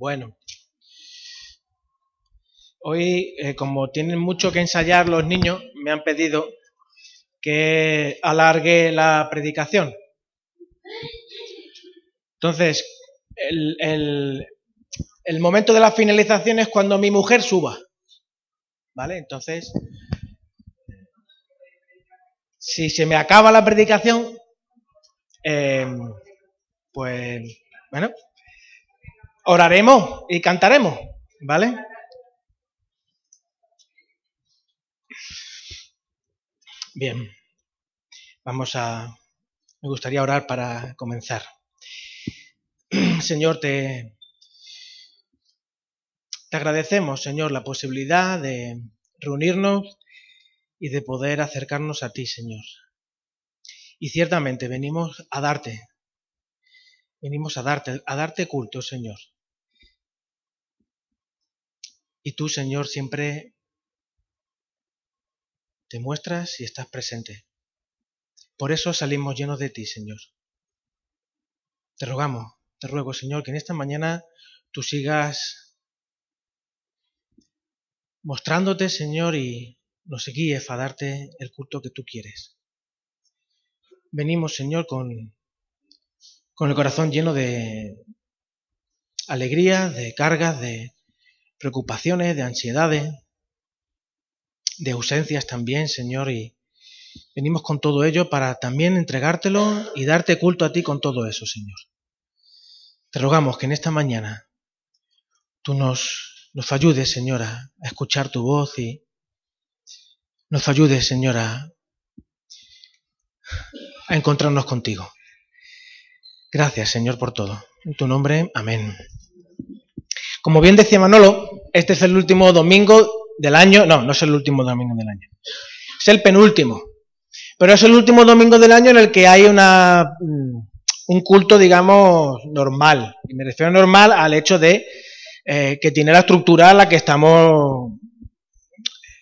Bueno, hoy, eh, como tienen mucho que ensayar los niños, me han pedido que alargue la predicación. Entonces, el, el momento de la finalización es cuando mi mujer suba. ¿Vale? Entonces, si se me acaba la predicación, eh, pues, bueno, oraremos y cantaremos, ¿vale? Bien, vamos a, me gustaría orar para comenzar. Señor, te, te agradecemos, Señor, la posibilidad de reunirnos y de poder acercarnos a ti, Señor. Y ciertamente venimos a darte, venimos a darte, a darte culto, Señor. Y tú, Señor, siempre te muestras y estás presente. Por eso salimos llenos de ti, Señor. Te rogamos, te ruego, Señor, que en esta mañana tú sigas mostrándote, Señor, y nos guíes a darte el culto que tú quieres. Venimos, Señor, con, con el corazón lleno de alegría, de cargas, de preocupaciones, de ansiedades, de ausencias también, Señor, y venimos con todo ello para también entregártelo y darte culto a ti con todo eso, Señor. Te rogamos que en esta mañana tú nos, nos ayudes, Señora, a escuchar tu voz y nos ayudes, Señora, a encontrarnos contigo. Gracias, Señor, por todo. En tu nombre, amén. Como bien decía Manolo, este es el último domingo del año. No, no es el último domingo del año. Es el penúltimo. Pero es el último domingo del año en el que hay una, mm, un culto, digamos, normal. Y me refiero normal al hecho de eh, que tiene la estructura a la que estamos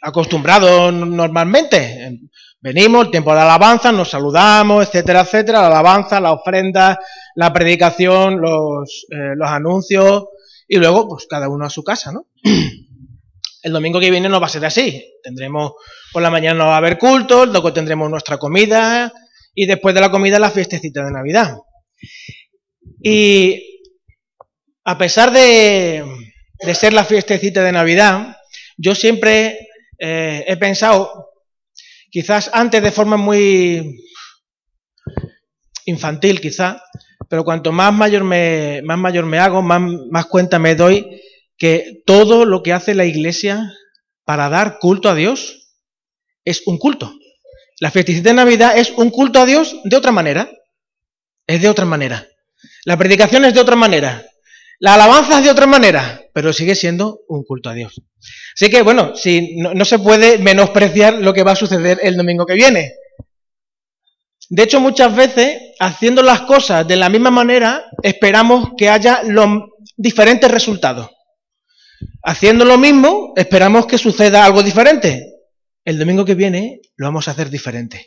acostumbrados normalmente. Venimos, el tiempo de alabanza, nos saludamos, etcétera, etcétera, la alabanza, la ofrenda, la predicación, los, eh, los anuncios y luego pues cada uno a su casa, ¿no? El domingo que viene no va a ser así. Tendremos, por la mañana no va a haber culto, luego tendremos nuestra comida y después de la comida la fiestecita de Navidad. Y a pesar de, de ser la fiestecita de Navidad, yo siempre eh, he pensado quizás antes de forma muy infantil, quizás, pero cuanto más mayor me, más mayor me hago, más, más cuenta me doy que todo lo que hace la iglesia para dar culto a Dios es un culto. La fiestecita de Navidad es un culto a Dios de otra manera. Es de otra manera. La predicación es de otra manera. La alabanza es de otra manera, pero sigue siendo un culto a Dios. Así que, bueno, si no, se puede menospreciar lo que va a suceder el domingo que viene. De hecho, muchas veces, haciendo las cosas de la misma manera, esperamos que haya los diferentes resultados. Haciendo lo mismo, esperamos que suceda algo diferente. El domingo que viene lo vamos a hacer diferente.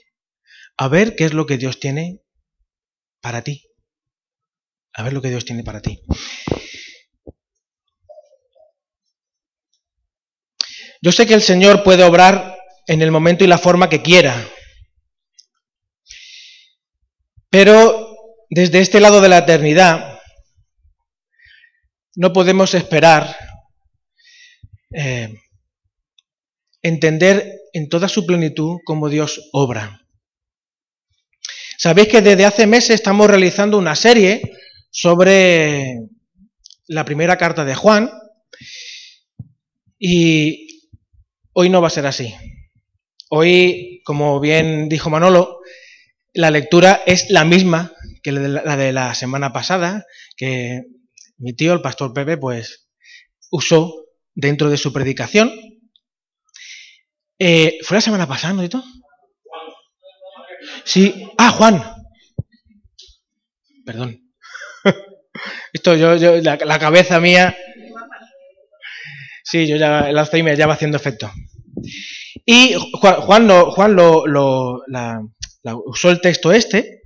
A ver qué es lo que Dios tiene para ti. A ver lo que Dios tiene para ti. Yo sé que el Señor puede obrar en el momento y la forma que quiera, pero desde este lado de la eternidad no podemos esperar eh, entender en toda su plenitud cómo Dios obra. Sabéis que desde hace meses estamos realizando una serie sobre la primera carta de Juan y Hoy no va a ser así. Hoy, como bien dijo Manolo, la lectura es la misma que la de la semana pasada, que mi tío, el pastor Pepe, pues usó dentro de su predicación. Eh, ¿Fue la semana pasada, no, Sí. Ah, Juan. Perdón. Esto yo, yo la cabeza mía Sí, yo ya, el Alzheimer ya va haciendo efecto. Y Juan, lo, Juan lo, usó el texto este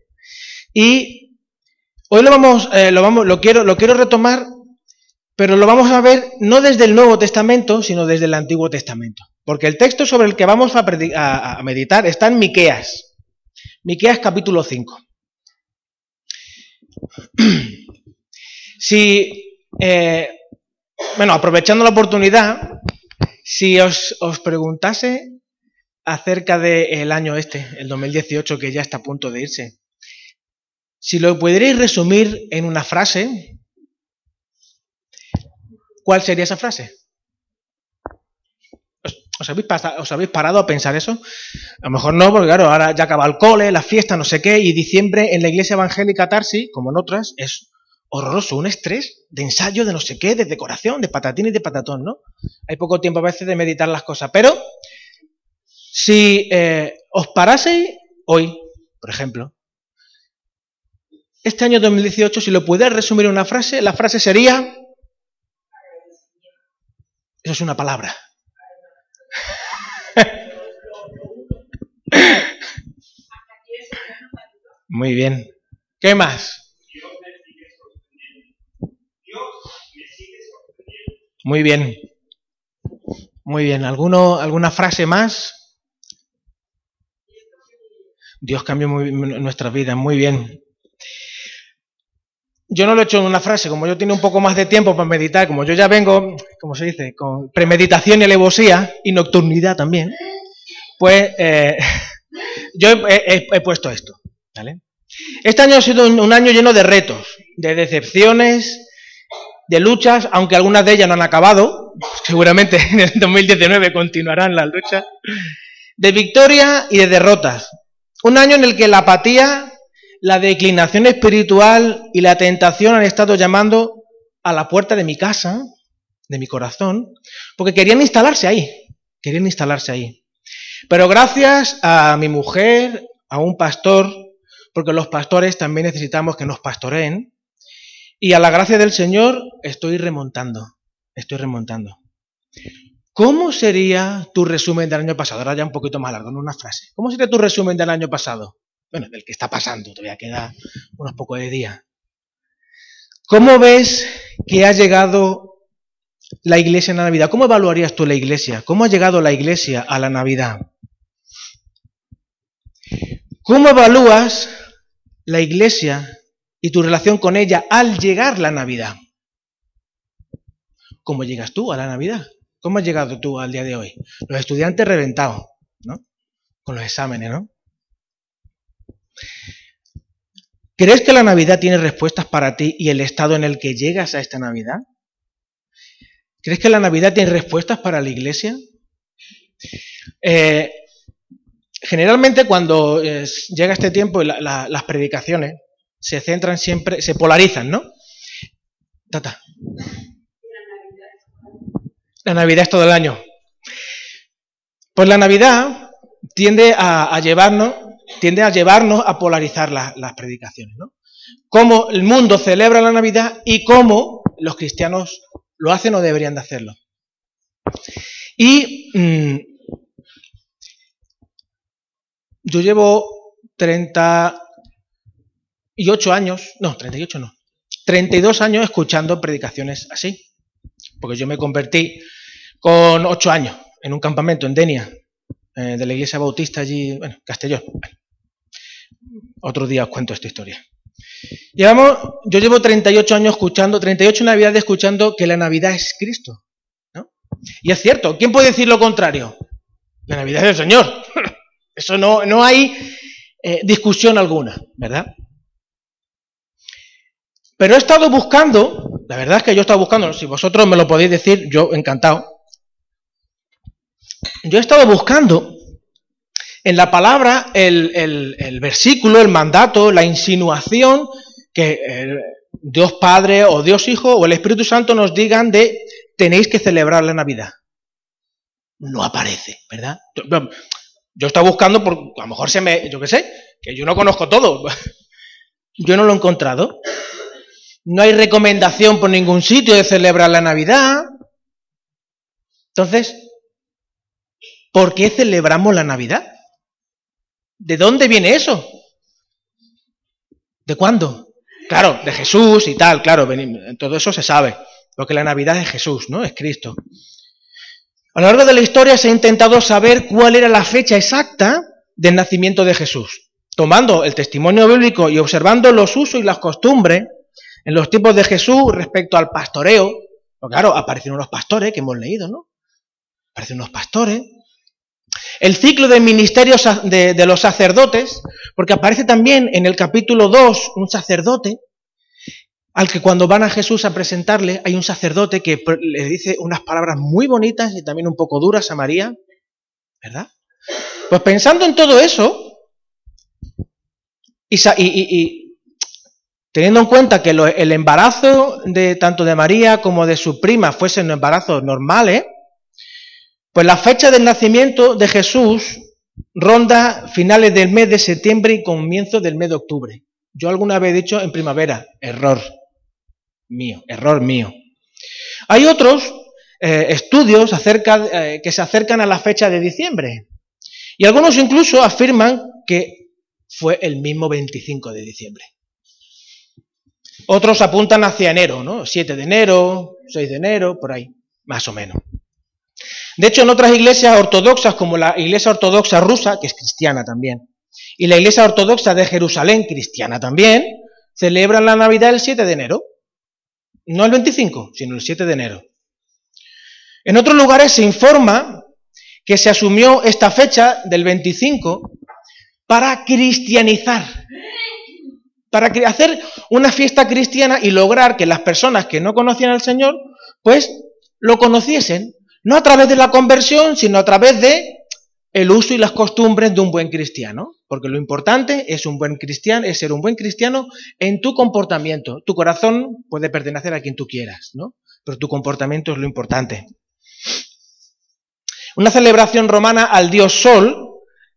y hoy lo vamos, eh, lo vamos, lo quiero, lo quiero retomar Pero lo vamos a ver no desde el Nuevo Testamento, sino desde el Antiguo Testamento. Porque el texto sobre el que vamos a, meditar está en Miqueas. Miqueas capítulo 5. Si, eh, bueno, aprovechando la oportunidad, si os, os preguntase acerca del año este, el 2018, que ya está a punto de irse, si lo pudierais resumir en una frase, ¿cuál sería esa frase? ¿Os, habéis ¿Os, habéis parado a pensar eso? A lo mejor no, porque claro, ahora ya acaba el cole, la fiesta, no sé qué, y diciembre en la iglesia evangélica Tarsi, como en otras, es horroroso, un estrés de ensayo, de no sé qué, de decoración, de patatín y de patatón, ¿no? Hay poco tiempo a veces de meditar las cosas, pero si eh, os paraseis hoy, por ejemplo, este año 2018, si lo pudieras resumir en una frase, la frase sería... Eso es una palabra. Muy bien. ¿Qué más? Muy bien. Muy bien. ¿Alguno, ¿Alguna frase más? Dios cambió muy, nuestras vidas. Muy bien. Yo no lo he hecho en una frase, como yo tengo un poco más de tiempo para meditar, como yo ya vengo, como se dice, con premeditación y alevosía y nocturnidad también, pues eh, yo he, puesto esto. ¿vale? Este año ha sido un año lleno de retos, de decepciones, de luchas, aunque algunas de ellas no han acabado, seguramente en el 2019 continuarán las luchas, de victoria y de derrotas. Un año en el que la apatía, la declinación espiritual y la tentación han estado llamando a la puerta de mi casa, de mi corazón, porque querían instalarse ahí, querían instalarse ahí. Pero gracias a mi mujer, a un pastor, porque los pastores también necesitamos que nos pastoreen, y a la gracia del Señor estoy remontando, estoy remontando. ¿Cómo sería tu resumen del año pasado? Ahora ya un poquito más largo, en una frase. ¿Cómo sería tu resumen del año pasado? Bueno, del que está pasando, todavía queda unos pocos de días. ¿Cómo ves que ha llegado la iglesia en la Navidad? ¿Cómo evaluarías tú la iglesia? ¿Cómo ha llegado la iglesia a la Navidad? ¿Cómo evalúas la iglesia y tu relación con ella al llegar la Navidad. ¿Cómo llegas tú a la Navidad? ¿Cómo has llegado tú al día de hoy? Los estudiantes reventados, ¿no? Con los exámenes, ¿no? ¿Crees que la Navidad tiene respuestas para ti y el estado en el que llegas a esta Navidad? ¿Crees que la Navidad tiene respuestas para la iglesia? Eh, generalmente cuando eh, llega este tiempo las predicaciones, se centran siempre, se polarizan, ¿no? Tata. La Navidad es todo el año. Pues la Navidad tiende a, llevarnos, tiende a llevarnos a polarizar las predicaciones, ¿no? Cómo el mundo celebra la Navidad y cómo los cristianos lo hacen o deberían de hacerlo. Y mm, yo llevo 30, y ocho años, no, 38 no, 32 años escuchando predicaciones así. Porque yo me convertí con ocho años en un campamento en Denia, eh, de la iglesia bautista allí, bueno, Castellón. Otro día os cuento esta historia. Llevamos, yo llevo 38 años escuchando, 38 navidades escuchando que la Navidad es Cristo. ¿no? Y es cierto, ¿quién puede decir lo contrario? La Navidad es el Señor. Eso no, no hay eh, discusión alguna, ¿verdad? Pero he estado buscando, la verdad es que yo he estado buscando, si vosotros me lo podéis decir, yo encantado. Yo he estado buscando en la palabra el, versículo, el mandato, la insinuación que Dios Padre o Dios Hijo o el Espíritu Santo nos digan de tenéis que celebrar la Navidad. No aparece, ¿verdad? Yo, he estado buscando, por, a lo mejor se me, yo qué sé, que yo no conozco todo. Yo no lo he encontrado. No hay recomendación por ningún sitio de celebrar la Navidad. Entonces, ¿por qué celebramos la Navidad? ¿De dónde viene eso? ¿De cuándo? Claro, de Jesús y tal, claro, todo eso se sabe. porque la Navidad es Jesús, ¿no? Es Cristo. A lo largo de la historia se ha intentado saber cuál era la fecha exacta del nacimiento de Jesús. Tomando el testimonio bíblico y observando los usos y las costumbres en los tiempos de Jesús respecto al pastoreo, claro, aparecen unos pastores que hemos leído, ¿no? Aparecen unos pastores. El ciclo de ministerios de, los sacerdotes, porque aparece también en el capítulo 2 un sacerdote, al que cuando van a Jesús a presentarle, hay un sacerdote que le dice unas palabras muy bonitas y también un poco duras a María, ¿verdad? Pues pensando en todo eso, y, teniendo en cuenta que el embarazo de tanto de María como de su prima fuesen embarazos normales, pues la fecha del nacimiento de Jesús ronda finales del mes de septiembre y comienzo del mes de octubre. Yo alguna vez he dicho en primavera, error mío, error mío. Hay otros eh, estudios acerca, eh, que se acercan a la fecha de diciembre. Y algunos incluso afirman que fue el mismo 25 de diciembre. Otros apuntan hacia enero, ¿no? 7 de enero, 6 de enero, por ahí, más o menos. De hecho, en otras iglesias ortodoxas, como la iglesia ortodoxa rusa, que es cristiana también, y la iglesia ortodoxa de Jerusalén, cristiana también, celebran la Navidad el 7 de enero. No el 25, sino el 7 de enero. En otros lugares se informa que se asumió esta fecha del 25 para cristianizar, para hacer una fiesta cristiana y lograr que las personas que no conocían al Señor, pues lo conociesen, no a través de la conversión, sino a través de el uso y las costumbres de un buen cristiano, porque lo importante es un buen cristiano, es ser un buen cristiano en tu comportamiento. Tu corazón puede pertenecer a quien tú quieras, ¿no? Pero tu comportamiento es lo importante. Una celebración romana al dios Sol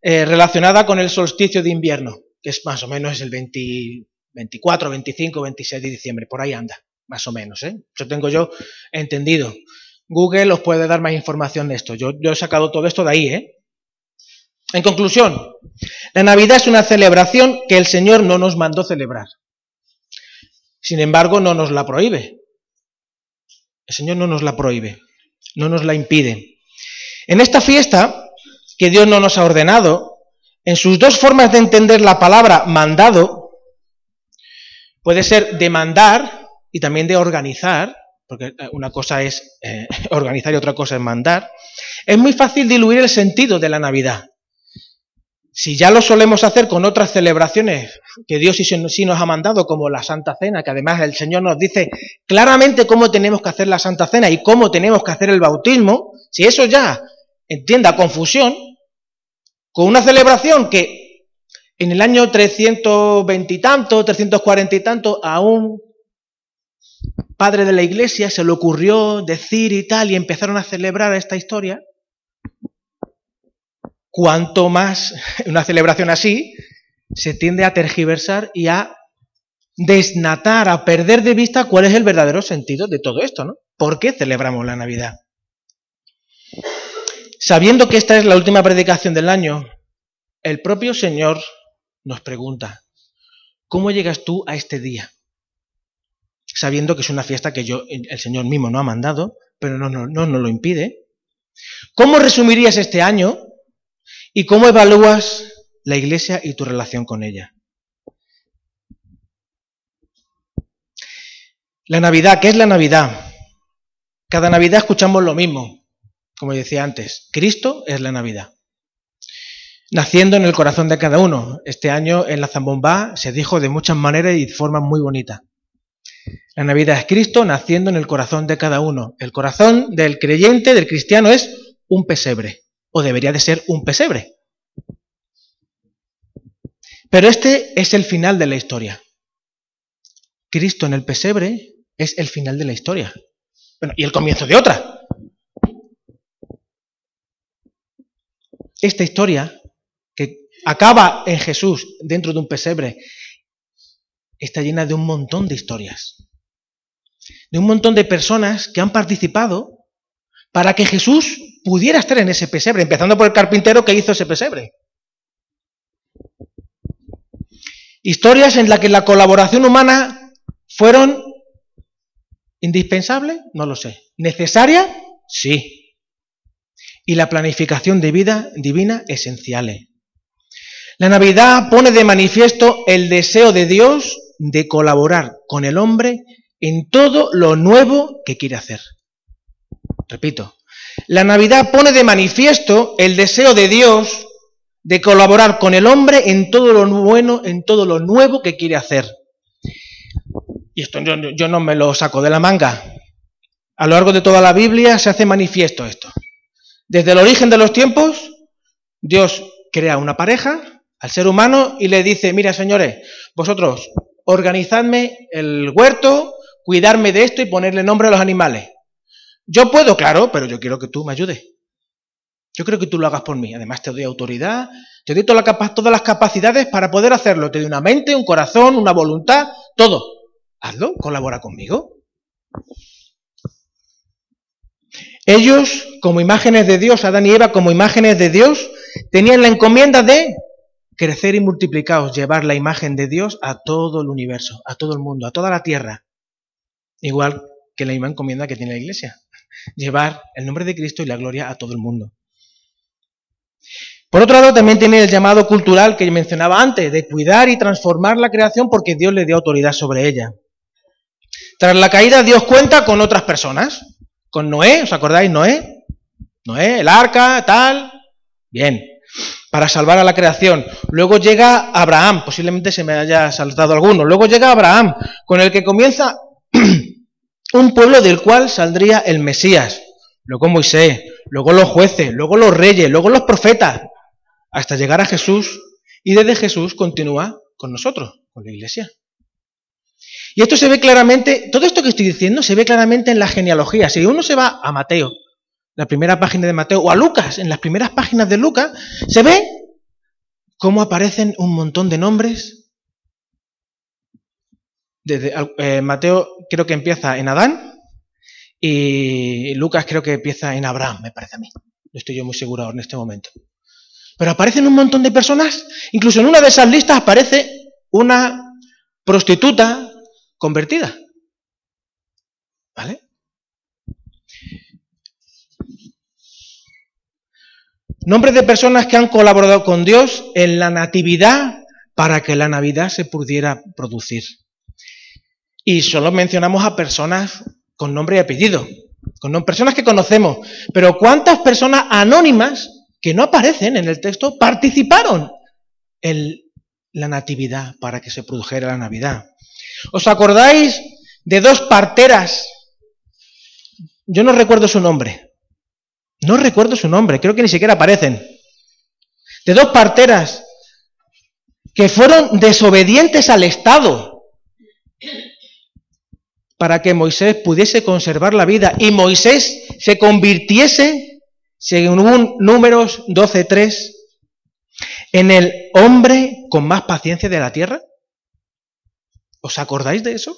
eh, relacionada con el solsticio de invierno, que es más o menos el 24, 25, 26 de diciembre, por ahí anda, más o menos. ¿eh? Eso tengo yo entendido. Google os puede dar más información de esto. Yo, yo he sacado todo esto de ahí, ¿eh? En conclusión, la Navidad es una celebración que el Señor no nos mandó celebrar. Sin embargo, no nos la prohíbe. El Señor no nos la prohíbe, no nos la impide. En esta fiesta, que Dios no nos ha ordenado, en sus dos formas de entender la palabra mandado, puede ser de mandar y también de organizar, porque una cosa es eh, organizar y otra cosa es mandar, es muy fácil diluir el sentido de la Navidad. Si ya lo solemos hacer con otras celebraciones que Dios sí nos ha mandado, como la Santa Cena, que además el Señor nos dice claramente cómo tenemos que hacer la Santa Cena y cómo tenemos que hacer el bautismo, si eso ya entienda confusión, con una celebración que en el año 320 y tanto, 340 y tanto, a un padre de la iglesia se le ocurrió decir y tal, y empezaron a celebrar esta historia, cuanto más una celebración así se tiende a tergiversar y a desnatar, a perder de vista cuál es el verdadero sentido de todo esto, ¿no? ¿Por qué celebramos la Navidad? Sabiendo que esta es la última predicación del año, el propio Señor nos pregunta, ¿cómo llegas tú a este día? Sabiendo que es una fiesta que yo, el Señor mismo no ha mandado, pero no nos no, no lo impide. ¿Cómo resumirías este año ¿Y cómo evalúas la iglesia y tu relación con ella? La Navidad, ¿qué es la Navidad? Cada Navidad escuchamos lo mismo, como decía antes. Cristo es la Navidad. Naciendo en el corazón de cada uno. Este año en la Zambombá se dijo de muchas maneras y de forma muy bonita. La Navidad es Cristo naciendo en el corazón de cada uno. El corazón del creyente, del cristiano, es un pesebre o debería de ser un pesebre. Pero este es el final de la historia. Cristo en el pesebre es el final de la historia. Bueno, y el comienzo de otra. Esta historia, que acaba en Jesús dentro de un pesebre, está llena de un montón de historias. De un montón de personas que han participado para que Jesús pudiera estar en ese pesebre, empezando por el carpintero que hizo ese pesebre. Historias en las que la colaboración humana fueron ¿Indispensable? No lo sé. ¿Necesaria? Sí. Y la planificación de vida divina esenciales. La Navidad pone de manifiesto el deseo de Dios de colaborar con el hombre en todo lo nuevo que quiere hacer. Repito, la Navidad pone de manifiesto el deseo de Dios de colaborar con el hombre en todo lo bueno, en todo lo nuevo que quiere hacer. Y esto yo, no me lo saco de la manga. A lo largo de toda la Biblia se hace manifiesto esto. Desde el origen de los tiempos, Dios crea una pareja al ser humano y le dice, mira señores, vosotros organizadme el huerto, cuidarme de esto y ponerle nombre a los animales. Yo puedo, claro, pero yo quiero que tú me ayudes. Yo creo que tú lo hagas por mí. Además te doy autoridad, te doy todas las capacidades para poder hacerlo. Te doy una mente, un corazón, una voluntad, todo. Hazlo, colabora conmigo. Ellos, como imágenes de Dios, Adán y Eva como imágenes de Dios, tenían la encomienda de crecer y multiplicaros, llevar la imagen de Dios a todo el universo, a todo el mundo, a toda la tierra. Igual que la misma encomienda que tiene la iglesia, llevar el nombre de Cristo y la gloria a todo el mundo. Por otro lado, también tiene el llamado cultural que mencionaba antes, de cuidar y transformar la creación porque Dios le dio autoridad sobre ella. Tras la caída, Dios cuenta con otras personas. Con Noé, ¿os acordáis? Noé. Noé, el arca, tal. Bien. Para salvar a la creación. Luego llega Abraham, posiblemente se me haya saltado alguno. Luego llega Abraham, con el que comienza un pueblo del cual saldría el Mesías. Luego Moisés, luego los jueces, luego los reyes, luego los profetas, hasta llegar a Jesús. Y desde Jesús continúa con nosotros, con la iglesia. Y esto se ve claramente, todo esto que estoy diciendo se ve claramente en la genealogía. Si uno se va a Mateo, la primera página de Mateo, o a Lucas, en las primeras páginas de Lucas, se ve cómo aparecen un montón de nombres. Desde, eh, Mateo creo que empieza en Adán y Lucas creo que empieza en Abraham, me parece a mí. No estoy yo muy seguro ahora en este momento. Pero aparecen un montón de personas, incluso en una de esas listas aparece una prostituta convertida. ¿Vale? Nombres de personas que han colaborado con Dios en la natividad para que la Navidad se pudiera producir. Y solo mencionamos a personas con nombre y apellido, con personas que conocemos. Pero ¿cuántas personas anónimas que no aparecen en el texto participaron en la natividad para que se produjera la Navidad? ¿Os acordáis de dos parteras? Yo no recuerdo su nombre. No recuerdo su nombre, creo que ni siquiera aparecen. De dos parteras que fueron desobedientes al Estado para que Moisés pudiese conservar la vida y Moisés se convirtiese, según números 12.3, en el hombre con más paciencia de la tierra? ¿Os acordáis de eso?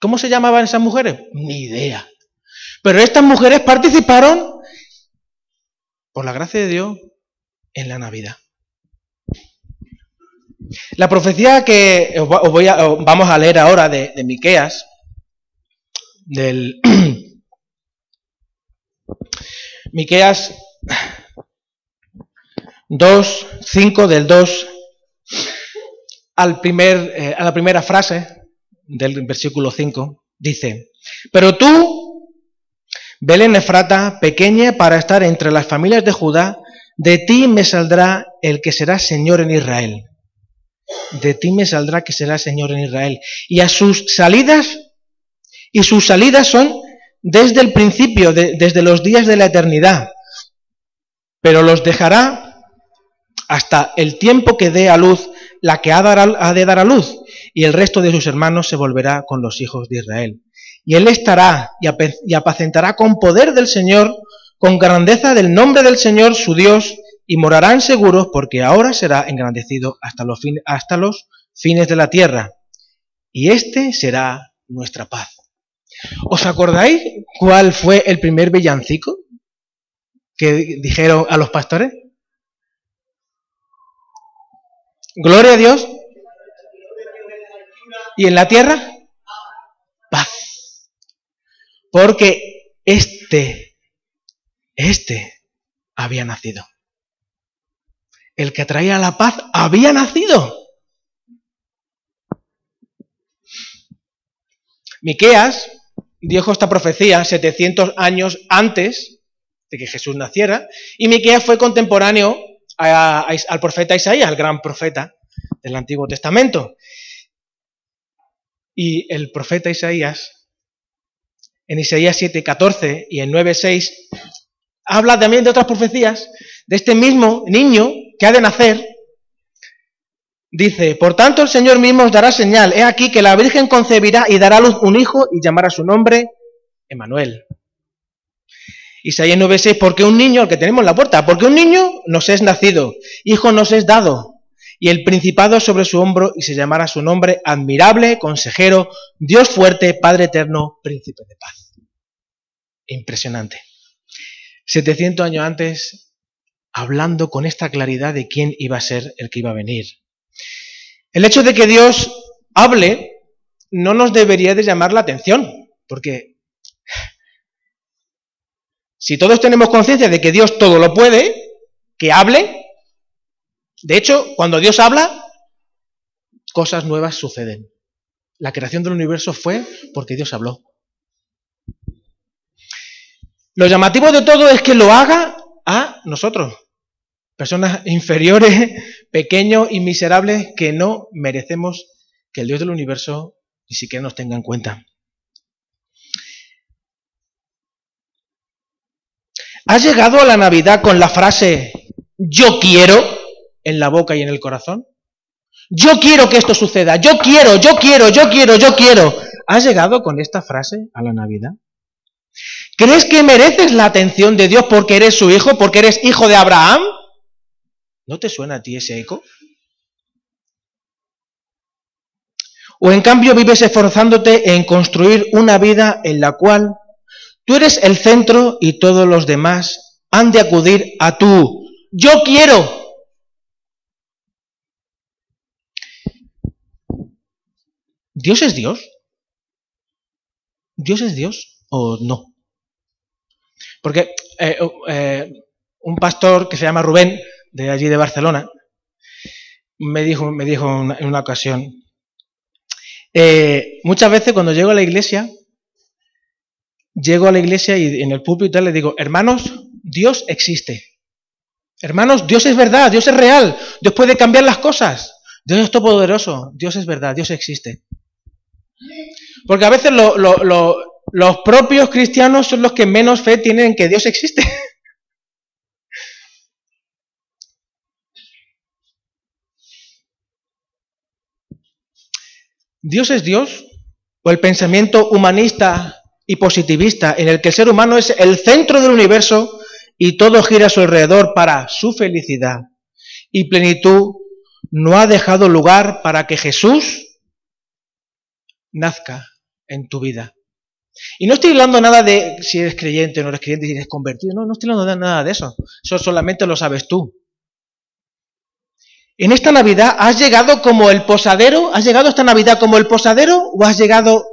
¿Cómo se llamaban esas mujeres? Ni idea. Pero estas mujeres participaron, por la gracia de Dios, en la Navidad. La profecía que os voy a, vamos a leer ahora de, de Miqueas, del Miqueas 2, 5 del 2 al primer, eh, a la primera frase del versículo 5, dice, pero tú, Belén Efrata, pequeña para estar entre las familias de Judá, de ti me saldrá el que será Señor en Israel. De ti me saldrá que será Señor en Israel. Y a sus salidas, y sus salidas son desde el principio, desde los días de la eternidad. Pero los dejará hasta el tiempo que dé a luz la que ha de dar a luz, y el resto de sus hermanos se volverá con los hijos de Israel. Y él estará y apacentará con poder del Señor, con grandeza del nombre del Señor su Dios, y morarán seguros porque ahora será engrandecido hasta los, fines de la tierra. Y este será nuestra paz. ¿Os acordáis cuál fue el primer villancico que dijeron a los pastores? Gloria a Dios. ¿Y en la tierra? Paz. Porque este, este había nacido. El que traía la paz había nacido. Miqueas dijo esta profecía 700 años antes de que Jesús naciera, y Miqueas fue contemporáneo al profeta Isaías, al gran profeta del Antiguo Testamento. Y el profeta Isaías, en Isaías 7:14 y en 9:6, habla también de otras profecías, de este mismo niño que ha de nacer. Dice, por tanto el Señor mismo os dará señal, he aquí que la Virgen concebirá y dará a luz un hijo y llamará su nombre Emanuel. Isaías 9:6, porque un niño, el que tenemos en la puerta, porque un niño nos es nacido, hijo nos es dado, y el principado sobre su hombro, y se llamará su nombre admirable, consejero, Dios fuerte, Padre eterno, príncipe de paz. Impresionante. 700 años antes, hablando con esta claridad de quién iba a ser el que iba a venir. El hecho de que Dios hable no nos debería de llamar la atención, porque si todos tenemos conciencia de que Dios todo lo puede, que hable, de hecho, cuando Dios habla, cosas nuevas suceden. La creación del universo fue porque Dios habló. Lo llamativo de todo es que lo haga a nosotros, personas inferiores, pequeños y miserables que no merecemos que el Dios del universo ni siquiera nos tenga en cuenta. ¿Has llegado a la Navidad con la frase yo quiero en la boca y en el corazón? Yo quiero que esto suceda, yo quiero, yo quiero, yo quiero, yo quiero. ¿Has llegado con esta frase a la Navidad? ¿Crees que mereces la atención de Dios porque eres su hijo, porque eres hijo de Abraham? ¿No te suena a ti ese eco? ¿O en cambio vives esforzándote en construir una vida en la cual Tú eres el centro y todos los demás han de acudir a tú. Yo quiero. ¿Dios es Dios? ¿Dios es Dios o no? Porque eh, eh, un pastor que se llama Rubén, de allí de Barcelona, me dijo, me dijo en una ocasión, eh, muchas veces cuando llego a la iglesia, llego a la iglesia y en el púlpito le digo, hermanos, Dios existe. Hermanos, Dios es verdad, Dios es real, Dios puede cambiar las cosas. Dios es todopoderoso, Dios es verdad, Dios existe. Porque a veces los propios cristianos son los que menos fe tienen en que Dios existe. ¿Dios es Dios? ¿O el pensamiento humanista y positivista en el que el ser humano es el centro del universo y todo gira a su alrededor para su felicidad y plenitud, no ha dejado lugar para que Jesús nazca en tu vida. Y no estoy hablando nada de si eres creyente o no eres creyente, si eres convertido, no, no estoy hablando de nada de eso. Eso solamente lo sabes tú. En esta Navidad, ¿has llegado como el posadero? ¿Has llegado esta Navidad como el posadero o has llegado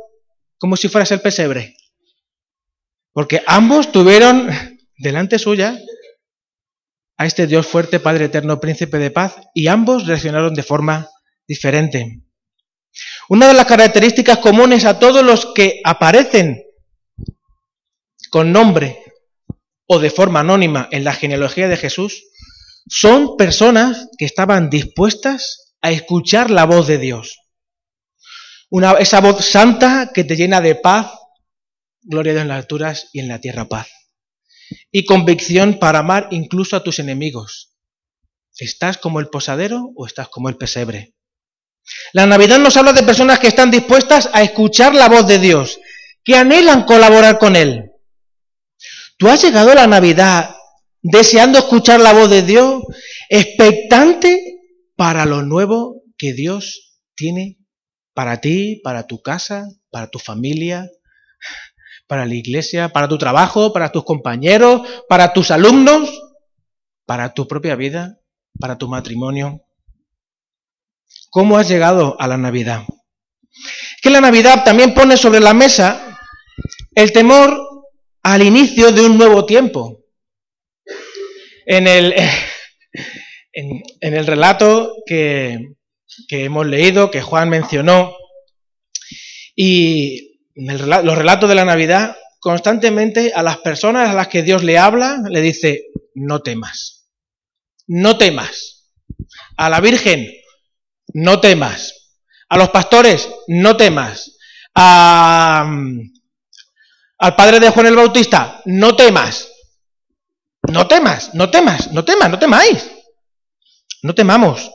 como si fueras el pesebre? Porque ambos tuvieron delante suya a este Dios fuerte, Padre eterno, príncipe de paz, y ambos reaccionaron de forma diferente. Una de las características comunes a todos los que aparecen con nombre o de forma anónima en la genealogía de Jesús son personas que estaban dispuestas a escuchar la voz de Dios. Una, esa voz santa que te llena de paz, gloria a Dios en las alturas y en la tierra paz. Y convicción para amar incluso a tus enemigos. ¿Estás como el posadero o estás como el pesebre? La Navidad nos habla de personas que están dispuestas a escuchar la voz de Dios, que anhelan colaborar con Él. ¿Tú has llegado a la Navidad deseando escuchar la voz de Dios, expectante para lo nuevo que Dios tiene para ti, para tu casa, para tu familia, para la iglesia, para tu trabajo, para tus compañeros, para tus alumnos, para tu propia vida, para tu matrimonio. ¿Cómo has llegado a la Navidad? Que la Navidad también pone sobre la mesa El temor al inicio de un nuevo tiempo. En el, en, el relato que, hemos leído, que Juan mencionó, y los relatos de la Navidad, constantemente a las personas a las que Dios le habla, le dice, no temas, no temas. A la Virgen, no temas. A los pastores, no temas. A, al padre de Juan el Bautista, no temas. No temas, no temas, no temas, no temáis. No temamos.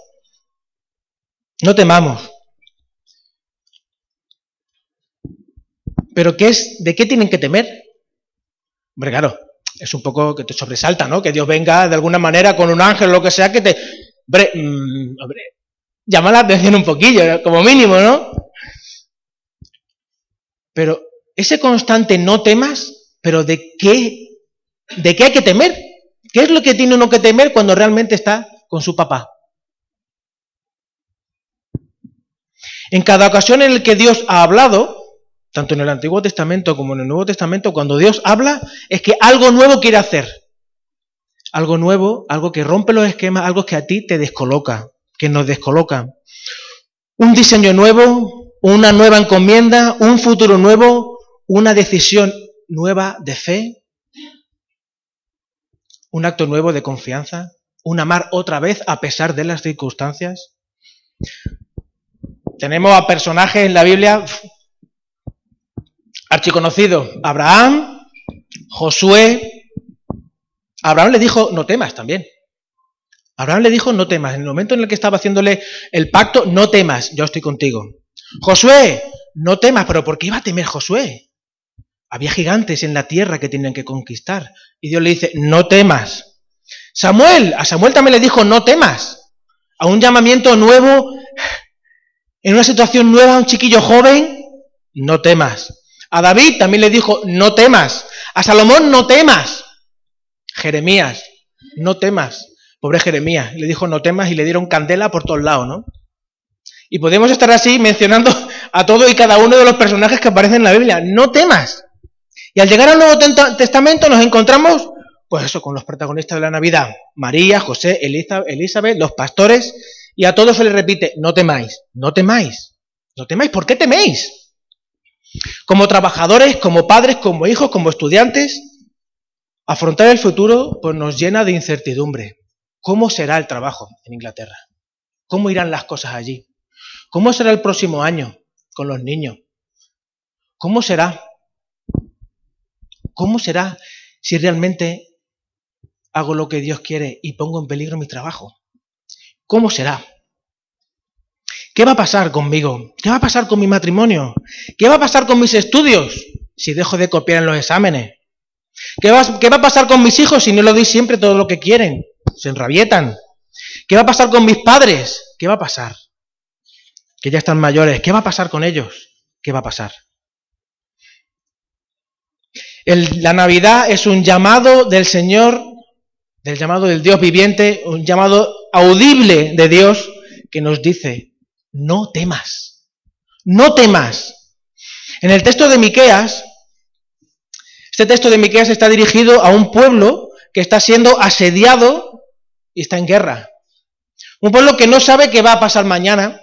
No temamos. Pero ¿qué es, ¿de qué tienen que temer? Hombre, claro, es un poco que te sobresalta, ¿no? Que Dios venga de alguna manera con un ángel o lo que sea que te... Hombre, mm, llama la atención un poquillo, como mínimo, ¿no? Pero ese constante no temas, pero ¿de qué, ¿de qué hay que temer? ¿Qué es lo que tiene uno que temer cuando realmente está con su papá? En cada ocasión en la que Dios ha hablado, tanto en el Antiguo Testamento como en el Nuevo Testamento, cuando Dios habla, es que algo nuevo quiere hacer. Algo nuevo, algo que rompe los esquemas, algo que a ti te descoloca, que nos descoloca. Un diseño nuevo, una nueva encomienda, un futuro nuevo, una decisión nueva de fe, un acto nuevo de confianza, un amar otra vez a pesar de las circunstancias. Tenemos a personajes en la Biblia archiconocidos, Abraham, Josué. Abraham le dijo, no temas también. Abraham le dijo, no temas. En el momento en el que estaba haciéndole el pacto, no temas, yo estoy contigo. Josué, no temas, pero ¿por qué iba a temer Josué? Había gigantes en la tierra que tenían que conquistar. Y Dios le dice, no temas. Samuel, a Samuel también le dijo, no temas. A un llamamiento nuevo, en una situación nueva, a un chiquillo joven, no temas. A David también le dijo, no temas. A Salomón, no temas. Jeremías, no temas. Pobre Jeremías, le dijo, no temas y le dieron candela por todos lados, ¿no? Y podemos estar así mencionando a todo y cada uno de los personajes que aparecen en la Biblia. No temas. Y al llegar al Nuevo Testamento nos encontramos, pues eso, con los protagonistas de la Navidad, María, José, Elizabeth, los pastores, y a todos se les repite, no temáis, no temáis, no temáis, ¿por qué teméis? Como trabajadores, como padres, como hijos, como estudiantes, afrontar el futuro pues nos llena de incertidumbre. ¿Cómo será el trabajo en Inglaterra? ¿Cómo irán las cosas allí? ¿Cómo será el próximo año con los niños? ¿Cómo será? ¿Cómo será si realmente hago lo que Dios quiere y pongo en peligro mi trabajo? ¿Cómo será? ¿Qué va a pasar conmigo? ¿Qué va a pasar con mi matrimonio? ¿Qué va a pasar con mis estudios si dejo de copiar en los exámenes? ¿Qué va, ¿Qué va, a pasar con mis hijos si no lo doy siempre todo lo que quieren? Se enrabietan. ¿Qué va a pasar con mis padres? ¿Qué va a pasar? Que ya están mayores. ¿Qué va a pasar con ellos? ¿Qué va a pasar? la Navidad es un llamado del Señor, del llamado del Dios viviente, un llamado audible de Dios que nos dice, no temas, no temas. En el texto de Miqueas, este texto de Miqueas está dirigido a un pueblo que está siendo asediado y está en guerra. Un pueblo que no sabe qué va a pasar mañana.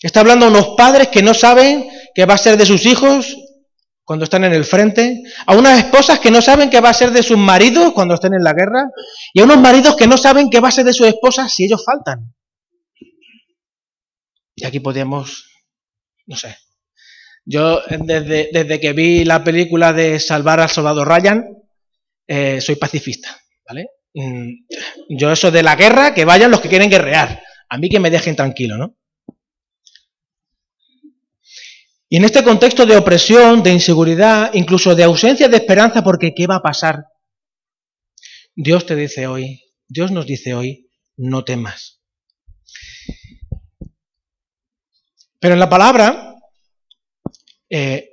Está hablando a unos padres que no saben qué va a ser de sus hijos cuando están en el frente, a unas esposas que no saben qué va a ser de sus maridos cuando estén en la guerra, y a unos maridos que no saben qué va a ser de sus esposas si ellos faltan. Y aquí podemos, no sé, yo desde, desde que vi la película de Salvar al Soldado Ryan, eh, soy pacifista, ¿vale? Mm, yo eso de la guerra, que vayan los que quieren guerrear, a mí que me dejen tranquilo, ¿no? Y en este contexto de opresión, de inseguridad, incluso de ausencia de esperanza, porque ¿qué va a pasar? Dios te dice hoy, Dios nos dice hoy, no temas. Pero en la palabra eh,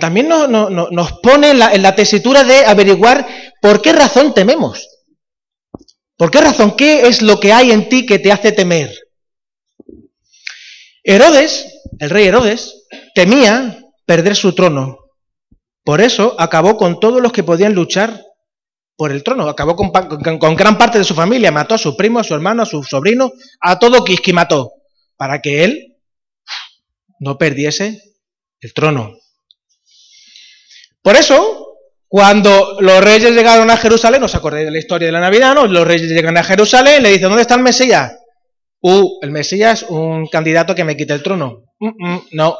también nos pone en la, en la tesitura de averiguar por qué razón tememos. ¿Por qué razón? ¿Qué es lo que hay en ti que te hace temer? Herodes, el rey Herodes, temía perder su trono Por eso acabó con todos los que podían luchar por el trono. Acabó con, gran parte de su familia. Mató a su primo, a su hermano, a su sobrino, a todo Kiski mató. Para que él no perdiese el trono. Por eso, cuando los reyes llegaron a Jerusalén, os acordáis de la historia de la Navidad, ¿no? Los reyes llegan a Jerusalén, le dicen, ¿dónde está el Mesías? Uh, el Mesías, un candidato que me quite el trono. Mm, mm, no.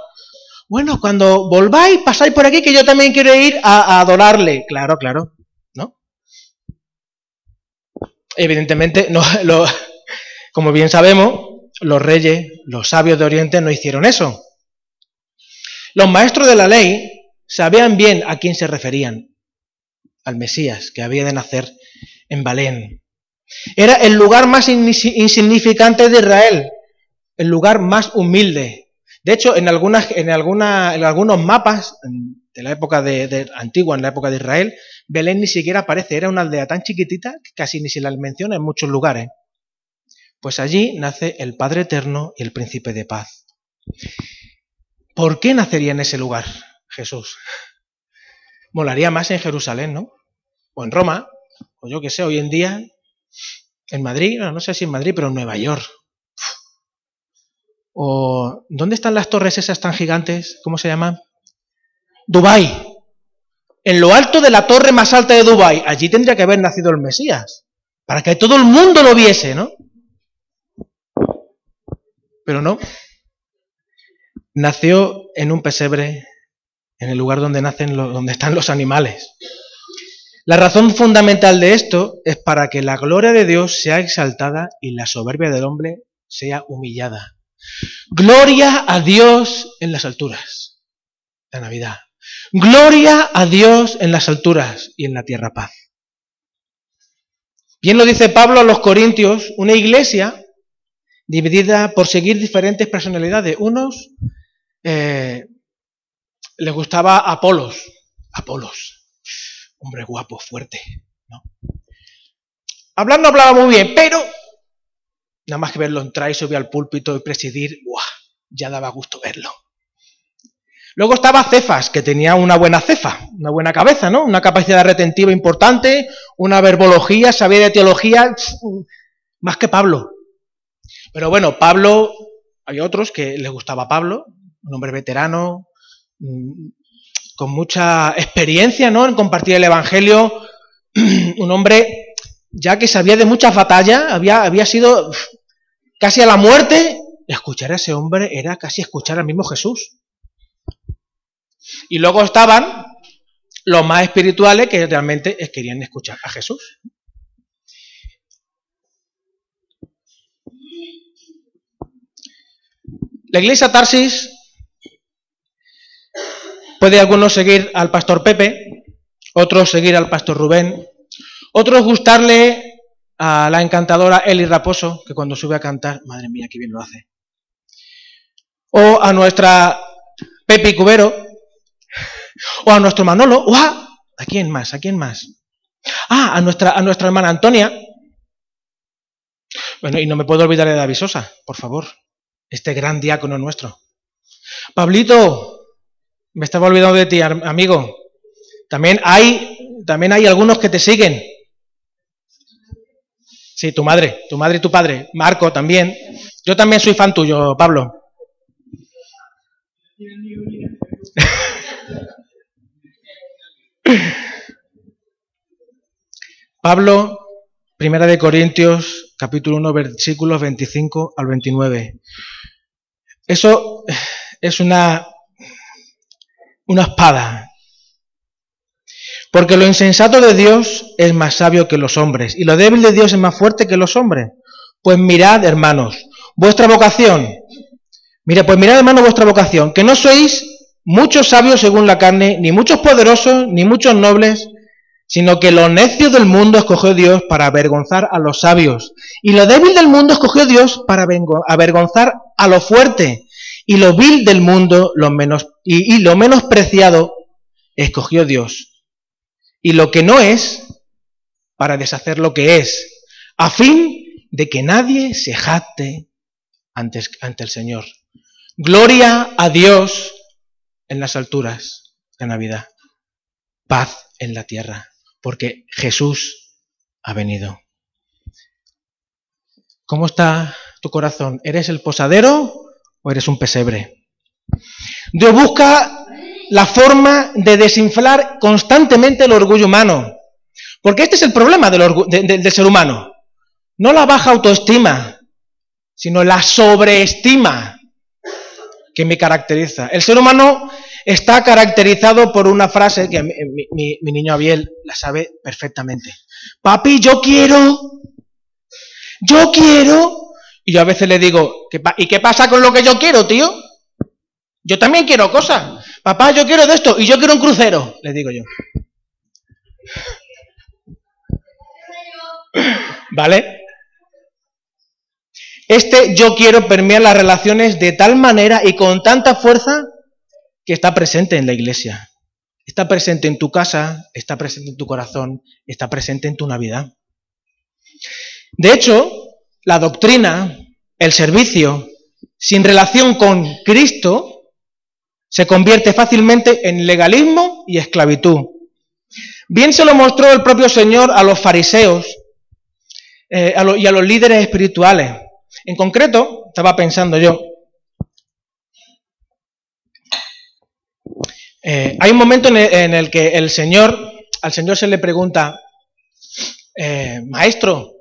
Bueno, cuando volváis, pasáis por aquí que yo también quiero ir a, adorarle. Claro, claro. ¿No? Evidentemente, no, como bien sabemos, los reyes, los sabios de Oriente no hicieron eso. Los maestros de la ley sabían bien a quién se referían, al Mesías, que había de nacer en Belén. Era el lugar más insignificante de Israel, el lugar más humilde. De hecho, en, algunas, en, en algunos mapas de la época de, antigua, en la época de Israel, Belén ni siquiera aparece. Era una aldea tan chiquitita que casi ni se la menciona en muchos lugares. Pues allí nace el Padre Eterno y el Príncipe de Paz. ¿Por qué nacería en ese lugar Jesús? Molaría más en Jerusalén, ¿no? O en Roma, o yo qué sé, hoy en día en Madrid, no, sé si en Madrid, pero en Nueva York. O ¿dónde están las torres esas tan gigantes? ¿Cómo se llaman? Dubai. En lo alto de la torre más alta de Dubai, allí tendría que haber nacido el Mesías, para que todo el mundo lo viese, ¿no? Pero no. Nació en un pesebre, en el lugar donde nacen donde están los animales. La razón fundamental de esto es para que la gloria de Dios sea exaltada y la soberbia del hombre sea humillada. Gloria a Dios en las alturas. La Navidad. Gloria a Dios en las alturas y en la tierra paz. Bien lo dice Pablo a los Corintios, una iglesia dividida por seguir diferentes personalidades. Unos eh, les gustaba Apolos, Apolos, hombre guapo, fuerte. ¿no? Hablar hablaba muy bien, pero nada más que verlo entrar y subir al púlpito y presidir, ¡buah! ya daba gusto verlo. Luego estaba Cefas, que tenía una buena cefa, una buena cabeza, ¿no? Una capacidad retentiva importante, una verbología, sabía de teología, más que Pablo. Pero bueno, Pablo, hay otros que les gustaba Pablo, un hombre veterano, con mucha experiencia ¿no? en compartir el Evangelio, un hombre ya que sabía de muchas batallas, había, había sido casi a la muerte, escuchar a ese hombre era casi escuchar al mismo Jesús. Y luego estaban los más espirituales que realmente querían escuchar a Jesús. La iglesia Tarsis Puede algunos seguir al pastor Pepe, otros seguir al pastor Rubén, otros gustarle a la encantadora Eli Raposo, que cuando sube a cantar, madre mía, qué bien lo hace. O a nuestra Pepe Cubero, o a nuestro Manolo, o a... ¿A quién más? ¿A quién más? Ah, a nuestra, a nuestra hermana Antonia. Bueno, y no me puedo olvidar de David Sosa, por favor. Este gran diácono nuestro. Pablito, me estaba olvidando de ti, amigo. También hay, también hay algunos que te siguen. Sí, tu madre, tu madre y tu padre. Marco también. Yo también soy fan tuyo, Pablo. Pablo, Primera de Corintios, capítulo 1, versículos 25 al 29. Eso es una una espada. Porque lo insensato de Dios es más sabio que los hombres, y lo débil de Dios es más fuerte que los hombres. Pues mirad, hermanos, vuestra vocación. Mira, pues mirad, hermanos, vuestra vocación, que no sois muchos sabios según la carne, ni muchos poderosos, ni muchos nobles, sino que lo necio del mundo escogió Dios para avergonzar a los sabios, y lo débil del mundo escogió Dios para avergonzar a lo fuerte, y lo vil del mundo lo menos, y, y lo menospreciado escogió Dios. Y lo que no es, para deshacer lo que es, a fin de que nadie se jacte ante, ante el Señor. Gloria a Dios en las alturas de Navidad. paz en la tierra, porque Jesús ha venido. ¿Cómo está tu corazón? ¿Eres el posadero o eres un pesebre? Dios busca la forma de desinflar constantemente el orgullo humano. Porque este es el problema del, ser humano. No la baja autoestima, sino la sobreestima que me caracteriza. El ser humano está caracterizado por una frase que mi, niño Abiel la sabe perfectamente. Papi, yo quiero, yo quiero. Y yo a veces le digo, ¿y qué pasa con lo que yo quiero, tío? Yo también quiero cosas. Papá, yo quiero de esto y yo quiero un crucero, le digo yo. ¿Vale? Este yo quiero permear las relaciones de tal manera y con tanta fuerza que está presente en la iglesia. Está presente en tu casa, está presente en tu corazón, está presente en tu Navidad. De hecho, la doctrina, el servicio, sin relación con Cristo, se convierte fácilmente en legalismo y esclavitud. Bien se lo mostró el propio Señor a los fariseos eh, y a los líderes espirituales. En concreto, estaba pensando yo, eh, hay un momento en el, que el Señor, al Señor se le pregunta, eh, maestro,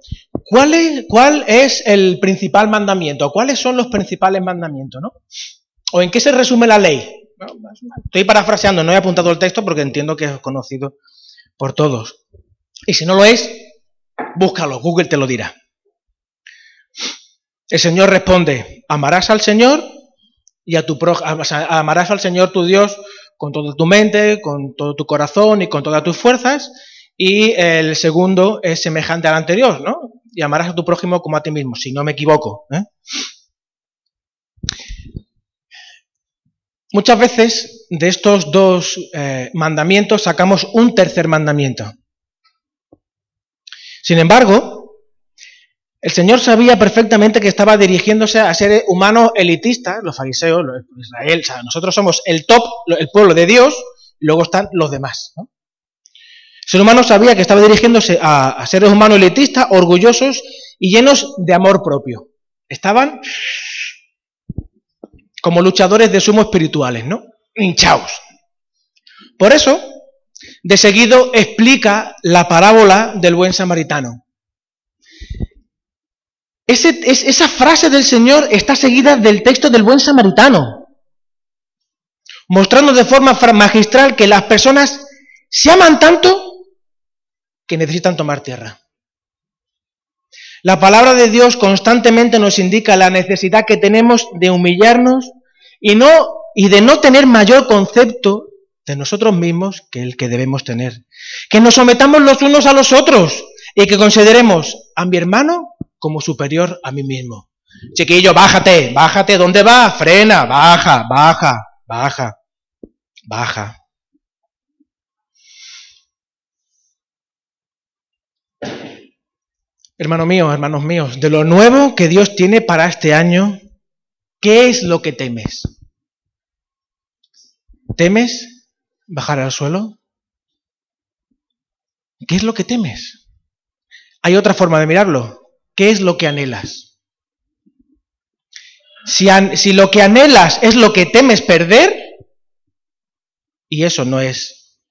¿cuál es, ¿cuál es el principal mandamiento? ¿Cuáles son los principales mandamientos? ¿no? ¿O en qué se resume la ley? Estoy parafraseando, no he apuntado el texto porque entiendo que es conocido por todos. Y si no lo es, búscalo, Google te lo dirá. El Señor responde, amarás al Señor y a tu amarás al Señor tu Dios con toda tu mente, con todo tu corazón y con todas tus fuerzas. Y el segundo es semejante al anterior, ¿no? Y amarás a tu prójimo como a ti mismo, si no me equivoco. ¿eh? Muchas veces de estos dos eh, mandamientos sacamos un tercer mandamiento. Sin embargo, el Señor sabía perfectamente que estaba dirigiéndose a seres humanos elitistas, los fariseos, los Israel, o sea, nosotros somos el top, el pueblo de Dios, y luego están los demás. El ser humano sabía que estaba dirigiéndose a, seres humanos elitistas, orgullosos y llenos de amor propio. Estaban como luchadores de sumo espirituales, ¿no? Hinchaos. Por eso, de seguido explica la parábola del buen samaritano. esa frase del Señor está seguida del texto del buen samaritano, mostrando de forma magistral que las personas se aman tanto que necesitan tomar tierra. La palabra de Dios constantemente nos indica la necesidad que tenemos de humillarnos y, no, y de no tener mayor concepto de nosotros mismos que el que debemos tener. Que nos sometamos los unos a los otros y que consideremos a mi hermano como superior a mí mismo. Chiquillo, bájate, bájate, ¿dónde va? Frena, baja, baja, baja, baja. Hermano mío, hermanos míos, de lo nuevo que Dios tiene para este año, ¿qué es lo que temes? ¿Temes bajar al suelo? ¿Qué es lo que temes? Hay otra forma de mirarlo. ¿Qué es lo que anhelas? Si, si, lo que anhelas es lo que temes perder, y eso no es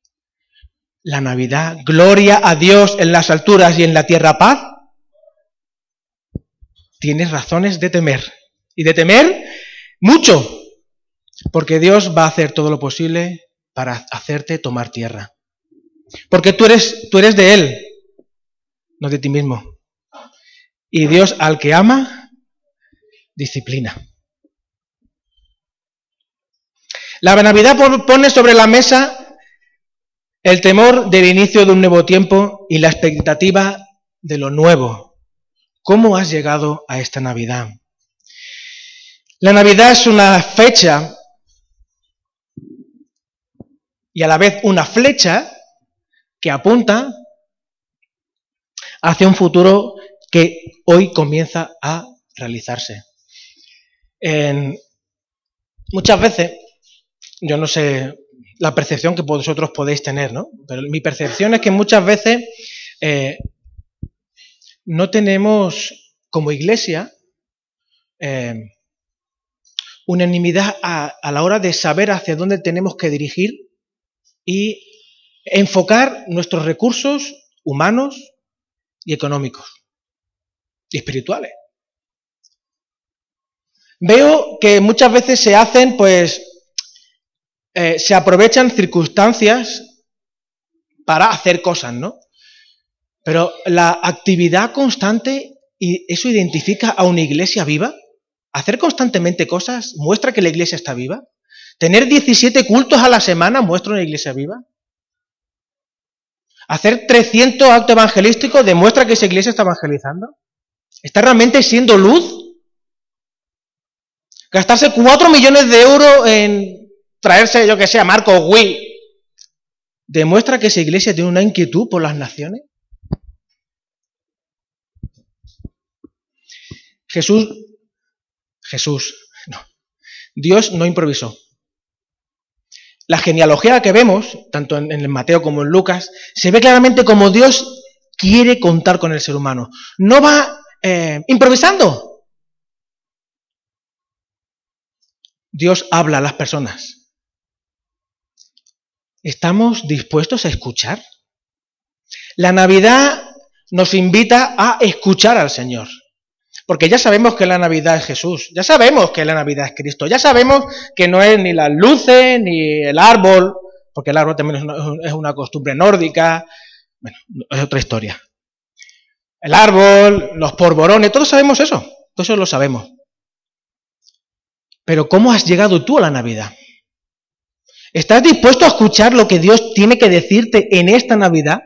la Navidad, gloria a Dios en las alturas y en la tierra paz, tienes razones de temer. Y de temer mucho, porque Dios va a hacer todo lo posible para hacerte tomar tierra. Porque tú eres, tú eres de Él, no de ti mismo. Y Dios al que ama, disciplina. La Navidad pone sobre la mesa el temor del inicio de un nuevo tiempo y la expectativa de lo nuevo. ¿Cómo has llegado a esta Navidad? La Navidad es una fecha y a la vez una flecha que apunta hacia un futuro que hoy comienza a realizarse. muchas veces, yo no sé, la percepción que vosotros podéis tener, ¿no? Pero mi percepción es que muchas veces eh, no tenemos como iglesia eh, unanimidad a, la hora de saber hacia dónde tenemos que dirigir y enfocar nuestros recursos humanos y económicos y espirituales. Veo que muchas veces se hacen, pues, eh, se aprovechan circunstancias para hacer cosas, ¿no? Pero la actividad constante, eso identifica a una iglesia viva, hacer constantemente cosas muestra que la iglesia está viva. Tener 17 cultos a la semana muestra una iglesia viva. Hacer 300 actos evangelísticos demuestra que esa iglesia está evangelizando. ¿Está realmente siendo luz? Gastarse 4 millones de euros en traerse, yo que sé, a Marco Wii, demuestra que esa iglesia tiene una inquietud por las naciones. Jesús, Jesús, no, Dios no improvisó. La genealogía que vemos, tanto en, Mateo como en Lucas, se ve claramente como Dios quiere contar con el ser humano. No va eh, improvisando. Dios habla a las personas. ¿Estamos dispuestos a escuchar? La Navidad nos invita a escuchar al Señor. Porque ya sabemos que la Navidad es Jesús, ya sabemos que la Navidad es Cristo, ya sabemos que no es ni las luces ni el árbol, porque el árbol también es una, costumbre nórdica, bueno, es otra historia. El árbol, los porborones, todos sabemos eso, todo eso lo sabemos. Pero ¿cómo has llegado tú a la Navidad? ¿Estás dispuesto a escuchar lo que Dios tiene que decirte en esta Navidad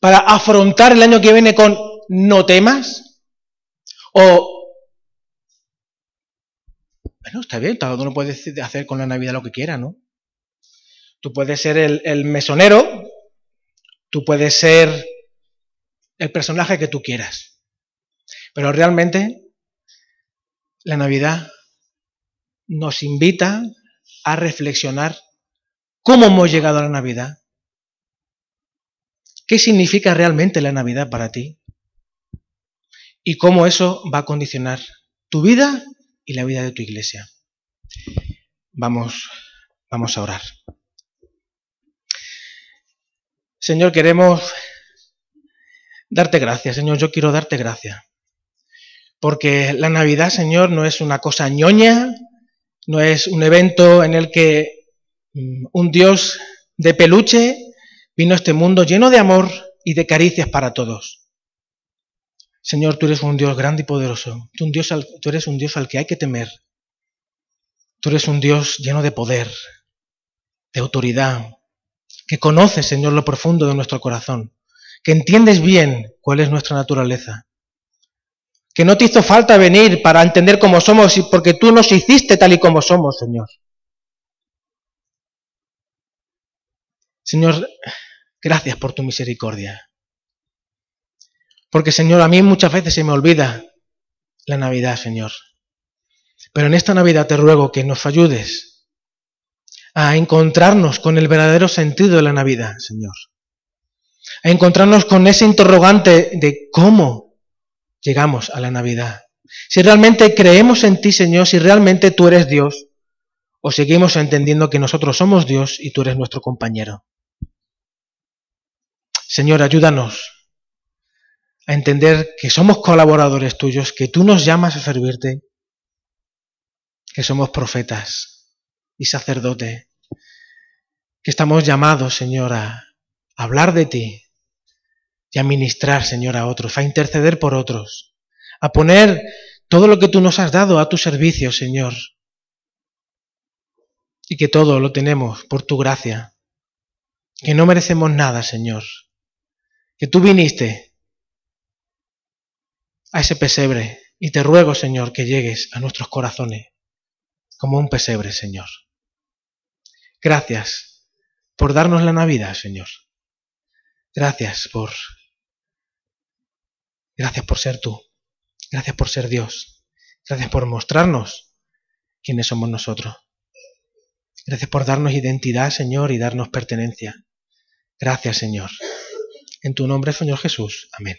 para afrontar el año que viene con no temas? O, bueno, está bien, cada uno puede hacer con la Navidad lo que quiera, ¿no? Tú puedes ser el, el mesonero, tú puedes ser el personaje que tú quieras. Pero realmente la Navidad nos invita a reflexionar cómo hemos llegado a la Navidad. ¿Qué significa realmente la Navidad para ti? Y cómo eso va a condicionar tu vida y la vida de tu iglesia. Vamos, vamos a orar. Señor, queremos darte gracias. Señor, yo quiero darte gracias. Porque la Navidad, Señor, no es una cosa ñoña, no es un evento en el que mm, un Dios de peluche vino a este mundo lleno de amor y de caricias para todos. Señor, tú eres un Dios grande y poderoso. Tú, eres un Dios al que hay que temer. Tú eres un Dios lleno de poder, de autoridad, que conoce, Señor, lo profundo de nuestro corazón, que entiendes bien cuál es nuestra naturaleza que no te hizo falta venir para entender cómo somos, porque tú nos hiciste tal y como somos, Señor. Señor, gracias por tu misericordia. Porque, Señor, a mí muchas veces se me olvida la Navidad, Señor. Pero en esta Navidad te ruego que nos ayudes a encontrarnos con el verdadero sentido de la Navidad, Señor. A encontrarnos con ese interrogante de cómo llegamos a la Navidad. Si realmente creemos en ti, Señor, si realmente tú eres Dios, o seguimos entendiendo que nosotros somos Dios y tú eres nuestro compañero. Señor, ayúdanos a entender que somos colaboradores tuyos, que tú nos llamas a servirte, que somos profetas y sacerdote, que estamos llamados, Señor, a hablar de ti, y a ministrar, Señor, a otros, a interceder por otros, a poner todo lo que tú nos has dado a tu servicio, Señor. Y que todo lo tenemos por tu gracia, que no merecemos nada, Señor, que tú viniste a ese pesebre y te ruego, Señor, que llegues a nuestros corazones como un pesebre, Señor. Gracias por darnos la Navidad, Señor. Gracias por Gracias por ser tú. Gracias por ser Dios. Gracias por mostrarnos quiénes somos nosotros. Gracias por darnos identidad, Señor, y darnos pertenencia. Gracias, Señor. En tu nombre, Señor Jesús. Amén.